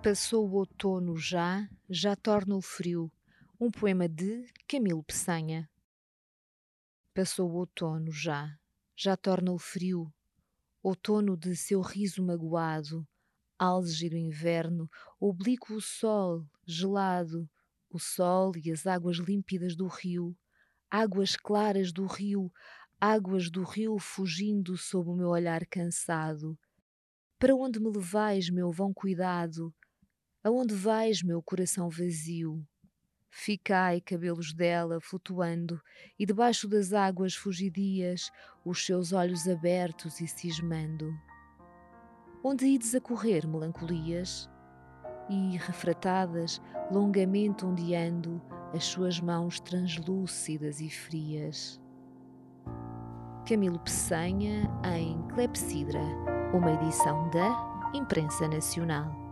Passou o outono já, já torna o frio. Um poema de Camilo Peçanha. Passou o outono já, já torna o frio. Outono de seu riso magoado, álgido inverno, oblíquo o sol, gelado, o sol e as águas límpidas do rio, águas claras do rio, águas do rio fugindo sob o meu olhar cansado. Para onde me levais, meu vão cuidado? Aonde vais, meu coração vazio? Ficai, cabelos dela, flutuando, e debaixo das águas fugidias, os seus olhos abertos e cismando. Onde ides a correr, melancolias? E, refratadas, longamente ondeando, as suas mãos translúcidas e frias. Camilo Peçanha, em Clepsidra, uma edição da Imprensa Nacional.